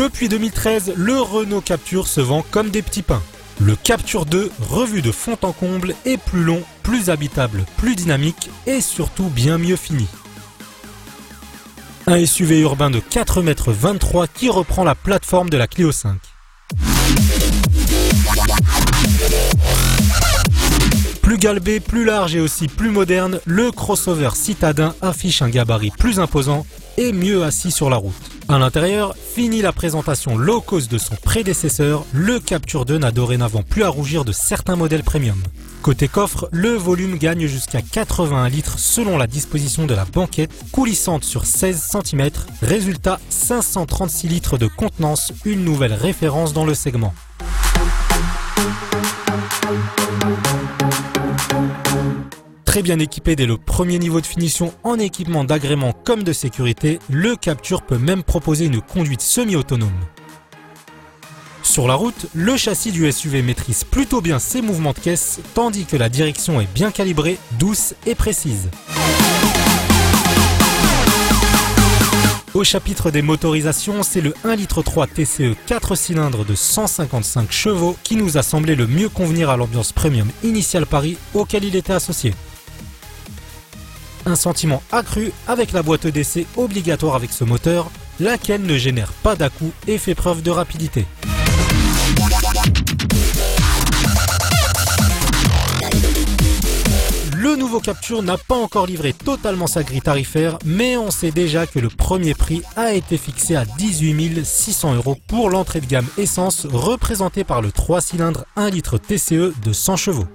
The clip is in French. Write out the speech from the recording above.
Depuis 2013, le Renault Capture se vend comme des petits pains. Le Capture 2, revu de fond en comble, est plus long, plus habitable, plus dynamique et surtout bien mieux fini. Un SUV urbain de 4,23 m qui reprend la plateforme de la Clio 5. Plus galbé, plus large et aussi plus moderne, le crossover citadin affiche un gabarit plus imposant et mieux assis sur la route. À l'intérieur, fini la présentation low cost de son prédécesseur, le Capture 2 n'a dorénavant plus à rougir de certains modèles premium. Côté coffre, le volume gagne jusqu'à 81 litres selon la disposition de la banquette, coulissante sur 16 cm, résultat 536 litres de contenance, une nouvelle référence dans le segment. Très bien équipé dès le premier niveau de finition en équipement d'agrément comme de sécurité, le Capture peut même proposer une conduite semi-autonome. Sur la route, le châssis du SUV maîtrise plutôt bien ses mouvements de caisse, tandis que la direction est bien calibrée, douce et précise. Au chapitre des motorisations, c'est le 1,3 litre TCE 4 cylindres de 155 chevaux qui nous a semblé le mieux convenir à l'ambiance premium initiale Paris auquel il était associé un sentiment accru avec la boîte d'essai obligatoire avec ce moteur, laquelle ne génère pas dà et fait preuve de rapidité. Le nouveau Capture n'a pas encore livré totalement sa grille tarifaire, mais on sait déjà que le premier prix a été fixé à 18 600 euros pour l'entrée de gamme essence représentée par le 3 cylindres 1 litre TCE de 100 chevaux.